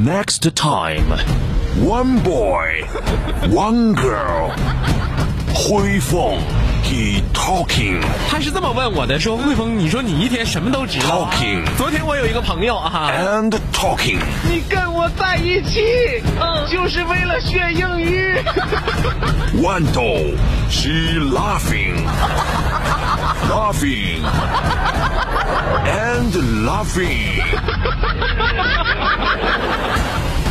Next time, one boy, one girl. 辉凤，he talking。他是这么问我的，说汇丰，你说你一天什么都知道、啊。 Talking 昨天我有一个朋友啊， and talking。你跟我在一起，嗯，就是为了学英语。豌豆，she laughing, laughing and laughing.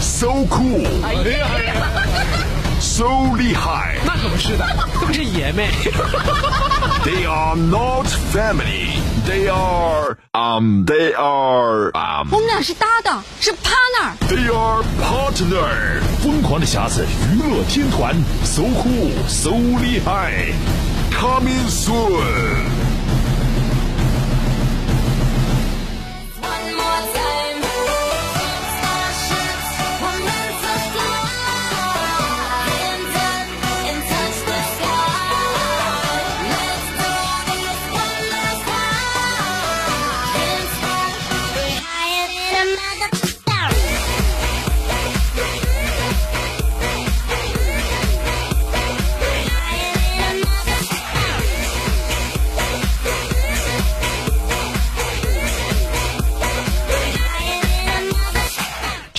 So cool, 哎呀，so 厉害。那可不是的，都是爷们。They are not family. They are um. They are um. 我们俩是搭档，是 partner。They are partner。疯狂的匣子娱乐天团，so cool, so 厉害，coming soon。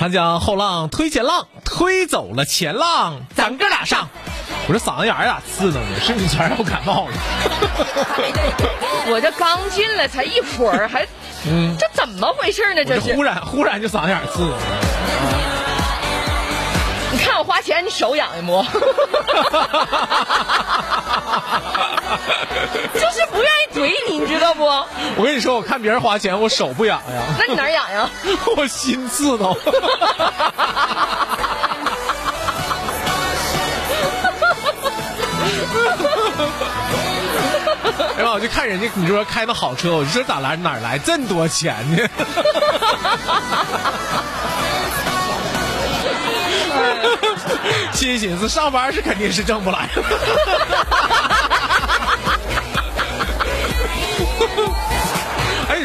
长江后浪推前浪，推走了前浪，咱哥俩上。我这嗓子眼儿咋刺挠呢？是不是全让我感冒了？我这刚进来才一会儿，还，这怎么回事呢？这这是忽，然忽然就嗓子眼儿刺挠了。你看我花钱，你手痒痒不？就是不愿意怼你，你知道不？我跟你说，我看别人花钱，我手不痒呀，那你哪儿痒痒？我心刺挠。哎呀，我就看人家，你说开的好车，我就说咋来哪儿来这么多钱呢？心寻思上班是肯定是挣不来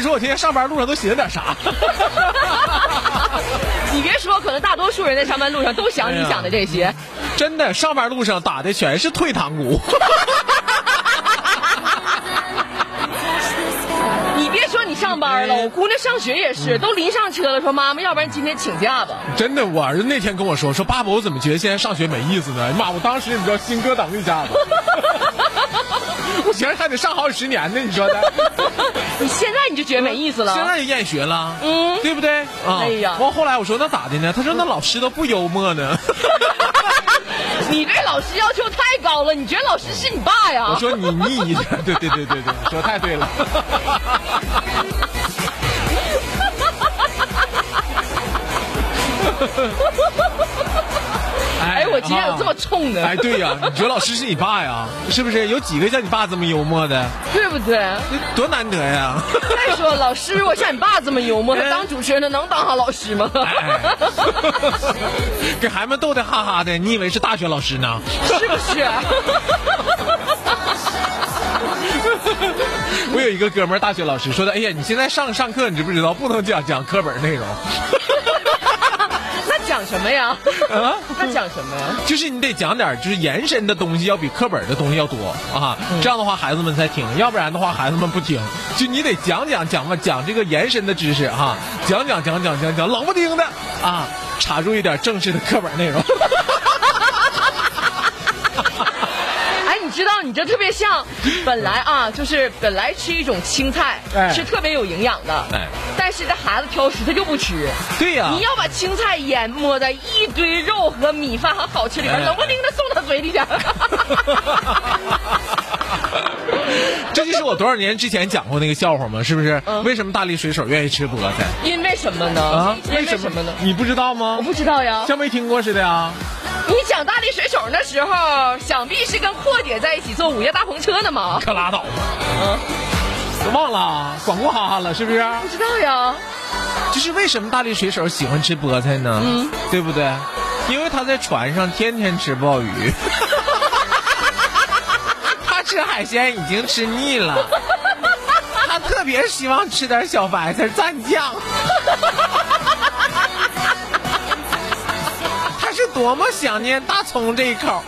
说我天天上班路上都寻思点啥？你别说，可能大多数人在上班路上都想你想的这些。真的，上班路上打的全是退堂鼓。你别说你上班了，我姑娘上学也是，都临上车了，说妈妈，要不然今天请假吧。真的，我儿子那天跟我说说爸爸，我怎么觉得现在上学没意思呢？哎妈，我当时你知道心咯噔一下子，我寻思还得上好几十年呢，你说的。你现在你就觉得没意思了？现在就厌学了，嗯对不对？啊，哎呀完后来我说那咋的呢？他说那老师都不幽默呢。你对老师要求太高了，你觉得老师是你爸呀？我说你腻的，对对对对对，说太对了。哎，我今天有这么冲的，哎，对呀，你觉得老师是你爸呀？是不是？有几个像你爸这么幽默的？对不对？多难得呀！再说老师如果像你爸这么幽默，他当主持人，他能当上老师吗？哎，给孩子们逗得哈哈的，你以为是大学老师呢？是不是？我有一个哥们儿，大学老师说的，哎呀，你现在上上课，你知不知道不能讲讲课本内容？那讲什么呀？啊他讲什么呀？就是你得讲点就是延伸的东西，要比课本的东西要多啊，这样的话孩子们才听，要不然的话孩子们不听。就你得讲讲讲嘛，讲这个延伸的知识哈、讲讲讲讲讲讲，冷不丁的啊，插入一点正式的课本内容。哎，你知道，你这特别像，本来啊，就是本来吃一种青菜哎是特别有营养的，哎但是这孩子挑食，他就不吃。对呀、你要把青菜淹没在一堆肉和米饭和好吃里边，哎冷不丁的送他嘴里去。这就是我多少年之前讲过那个笑话吗？是不是？嗯为什么大力水手愿意吃菠菜因为什么呢？啊？因为什么呢？你不知道吗我？不知道呀。像没听过似的呀？你讲大力水手那时候，想必是跟阔姐在一起坐午夜大篷车的嘛？可拉倒吧！嗯，都忘了，管过哈哈了，是不是？不知道呀。就是为什么大力水手喜欢吃菠菜呢？嗯，对不对？因为他在船上天天吃鲍鱼，他吃海鲜已经吃腻了，他特别希望吃点小白菜蘸酱。他是多么想念大葱这一口，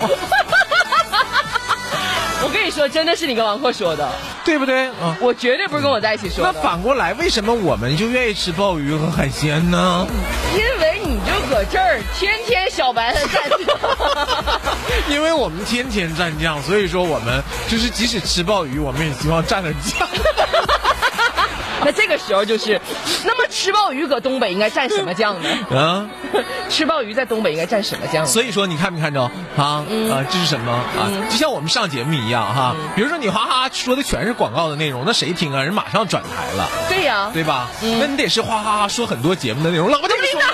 我跟你说，真的是你跟王阔说的，对不对？啊、我绝对不是跟我在一起说那。反过来，为什么我们就愿意吃鲍鱼和海鲜呢？因为你就搁这儿天天小白菜蘸酱，因为我们天天蘸酱，所以说我们就是即使吃鲍鱼，我们也希望蘸点酱。那这个时候就是，那么吃鲍鱼搁东北应该蘸什么酱呢？啊，吃鲍鱼在东北应该蘸什么酱呢？所以说你看没看着啊？啊，这是什么啊？就像我们上节目一样哈，比如说你哈哈说的全是广告的内容，那谁听啊？人马上转台了，对呀、对吧？那你得是哈哈哈说很多节目的内容，冷不丁说，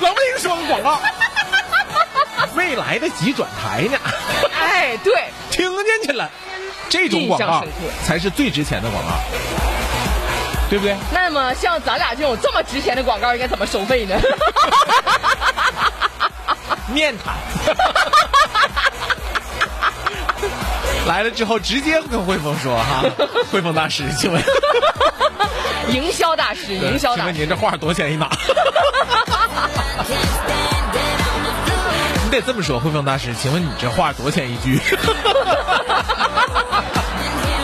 老不丁说个广告，没来得及转台呢，哎，对，听进去了，这种广告才是最值钱的广告，对不对？那么像咱俩这种这么值钱的广告应该怎么收费呢？面谈。来了之后，直接跟汇丰说哈，汇丰大师，请问，营销大师，营销大师请问，您这画多少钱一码？你得这么说，汇丰大师，请问你这画多少钱一句？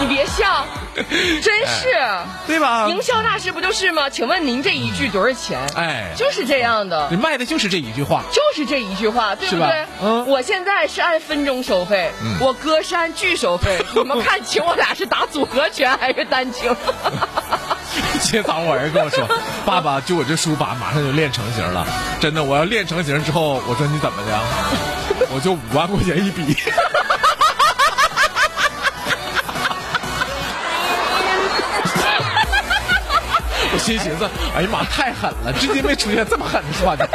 你别笑，真是。对吧？营销大师不就是吗？请问您这一句多少钱？哎，就是这样的你，卖的就是这一句话。就是这一句话，对不对？嗯我现在是按分钟收费，我哥是按句收费。你们看请我俩是打组合拳还是单清？今天早上我儿子跟我说：“ 爸爸，就我这书法马上就练成型了，真的，我要练成型之后，我说你怎么的？我就五万块钱一笔。”心寻思，哎呀妈，太狠了，至今没出现这么狠的说的。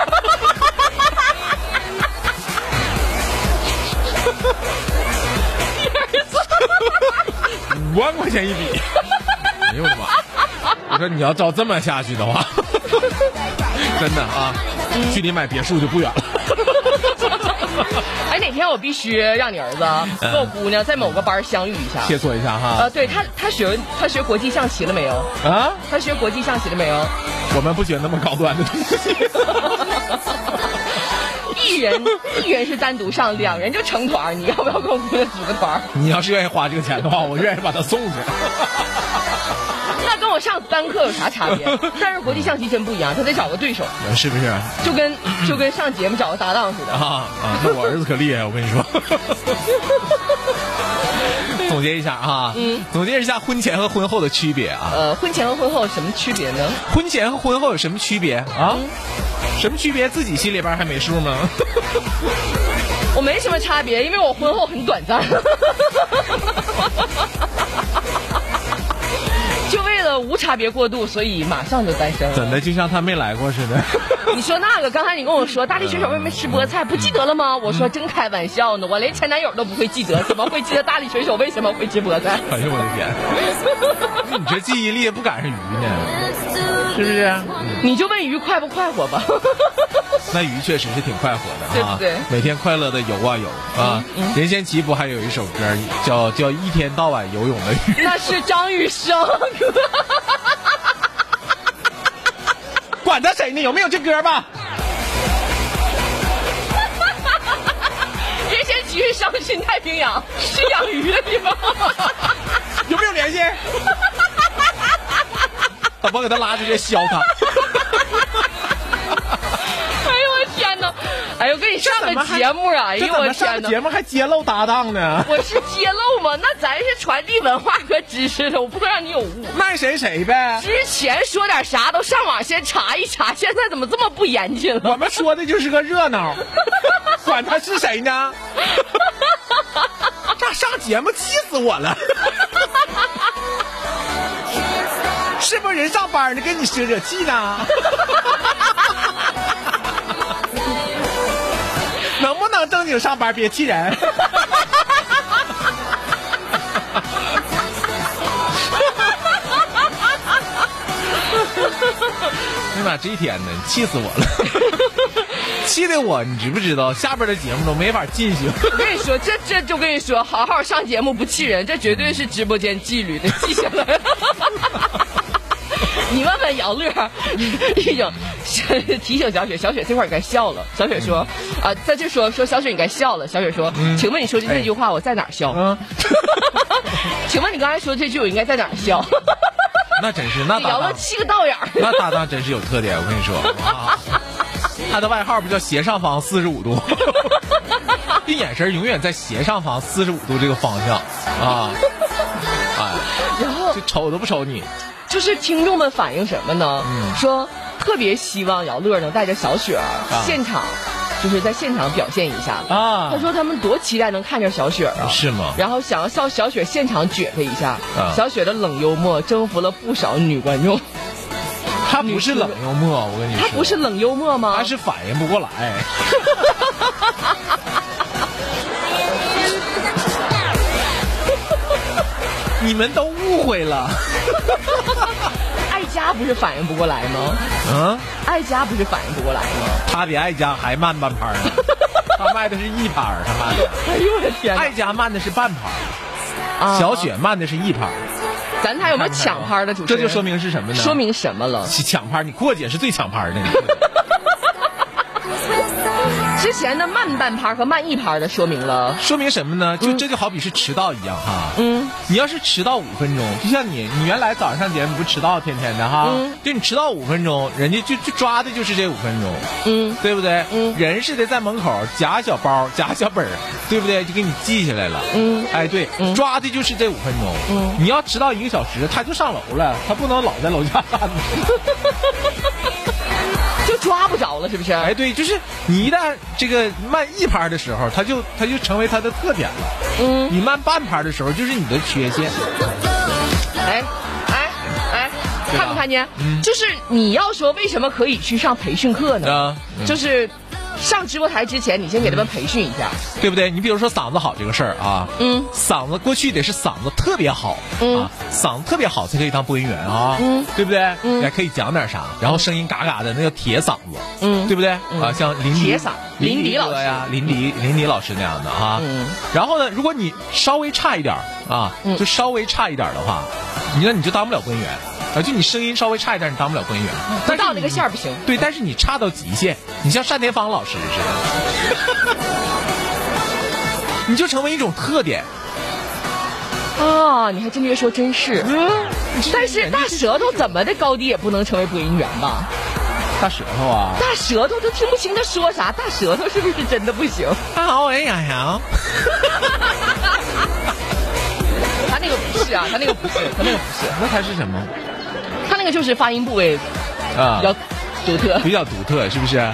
五万块钱一笔，哎呦我的妈！我说你要照这么下去的话，真的啊，距离买别墅就不远了。哎，哪天我必须让你儿子嗯和我姑娘在某个班相遇一下。切磋一下哈呃，对他，他学他学国际象棋了没有？啊，他学国际象棋了没有？我们不学那么高端的东西。一人一人是单独上，两人就成团儿。你要不要跟我姑娘组个团儿？你要是愿意花这个钱的话，我愿意把他送去。我上单课有啥差别？但是国际象棋真不一样，他得找个对手，是不是？啊就跟就跟上节目找个搭档似的。啊，那我儿子可厉害，我跟你说。总结一下啊，嗯总结一下婚前和婚后的区别啊。呃，婚前和婚后有什么区别呢？婚前和婚后有什么区别啊？什么区别？自己心里边还没数吗？我没什么差别，因为我婚后很短暂。无差别过度，所以马上就单身了。怎的？就像他没来过似的。你说那个，刚才你跟我说大力水手为什么吃菠菜，不记得了吗？我说真开玩笑呢，我连前男友都不会记得，怎么会记得大力水手为什么会吃菠菜？哎呦我的天！你这记忆力也不赶上鱼呢，是不是？你就问鱼快不快活吧。那鱼确实是挺快活的啊，对不对每天快乐的游啊游啊。任贤齐不还有一首歌叫叫一天到晚游泳的鱼？那是张雨生，管他谁呢？有没有这歌吧？任贤齐是上新太平洋，是养鱼的地方。有没有联系？导播给他拉出去削他。哎呦我天哪！哎呦，我给你上个节目啊！哎呦怎么上个我天哪！节目还揭露搭档呢？我是揭露吗？那咱是传递文化和知识的，我不会让你有误。卖谁谁呗。之前说点啥都上网先查一查，现在怎么这么不严谨了？我们说的就是个热闹，管他是谁呢？这上节目气死我了！是不是人上班呢？跟你惹惹气呢？能不能正经上班，别气人？哎呀妈，这一天呢，气死我了！气的我，你知不知道？下边的节目都没法进行。我跟你说，这这就跟你说，好好上节目不气人，这绝对是直播间纪律的记下来。你问问姚乐，一整提醒小雪，小雪这块儿该笑了。小雪说：“啊，在这说说小雪你该笑了。”小雪说：“请问你说的这句话我在哪儿笑？嗯，请问你刚才说这句我应该在哪儿笑？那真是那搭档聊了，七个道眼儿。那搭档真是有特点，我跟你说，啊他的外号不叫斜上方四十五度，这眼神永远在斜上方四十五度这个方向啊，哎，然后就瞅都不瞅你，就是听众们反映什么呢？嗯说特别希望姚乐能带着小雪儿、啊现场，就是在现场表现一下。啊他说他们多期待能看见小雪啊，是吗然后想要上小雪现场撅他一下。啊小雪的冷幽默征服了不少女观众。他不是冷幽默，我跟你说，她不是冷幽默吗？他是反应不过来。你们都误会了，爱家不是反应不过来吗？嗯，爱家不是反应不过来吗？他比爱家还慢半拍呢，他卖的是一拍儿，他慢的，哎呦我的天哪！爱家慢的是半拍小雪慢的是一拍儿，咱还有没有抢拍的主持人？这就说明是什么呢？说明什么了？抢拍，你过姐是最抢拍儿的。你之前的慢半拍和慢一拍的说明了，说明什么呢？就这就好比是迟到一样哈。嗯，你要是迟到五分钟，就像你，你原来早上上节目不迟到天天的哈，嗯就你迟到五分钟，人家就就抓的就是这五分钟，嗯，对不对？嗯人是得在门口夹小包、夹小本儿，对不对？就给你记下来了。嗯哎，对，嗯抓的就是这五分钟。嗯你要迟到一个小时，他就上楼了，他不能老在楼下站着。就抓不着了，是不是？哎，对，就是你一旦这个慢一拍的时候，他就他就成为他的特点了。嗯，你慢半拍的时候，就是你的缺陷。哎哎哎，看没看见？嗯就是你要说为什么可以去上培训课呢？啊嗯就是上直播台之前，你先给他们培训一下。对不对？你比如说嗓子好这个事儿啊，嗯，嗓子过去得是嗓子特别好，嗯啊，嗓子特别好才可以当播音员啊，嗯，对不对？嗯还可以讲点啥，然后声音嘎嘎的，那叫铁嗓子，嗯对不对？嗯啊，像林迪铁嗓林迪迪老师哥呀，林迪林迪老师那样的啊，嗯然后呢，如果你稍微差一点儿啊，嗯就稍微差一点儿的话，你那你就当不了播音员。啊，就你声音稍微差一点，你当不了播音员。但是到那个线儿不行。对，但是你差到极限，你像单田芳老师似的，你就成为一种特点。啊，你还真别说，真是。嗯，但是大舌头怎么的高低也不能成为播音员吧？大舌头啊！大舌头都听不清他说啥，大舌头是不是真的不行？好，哎呀呀，他那个不是啊，他那个不是，他那个不是，那他是什么他那个就是发音部位啊，比较独特，比较独特，是不是？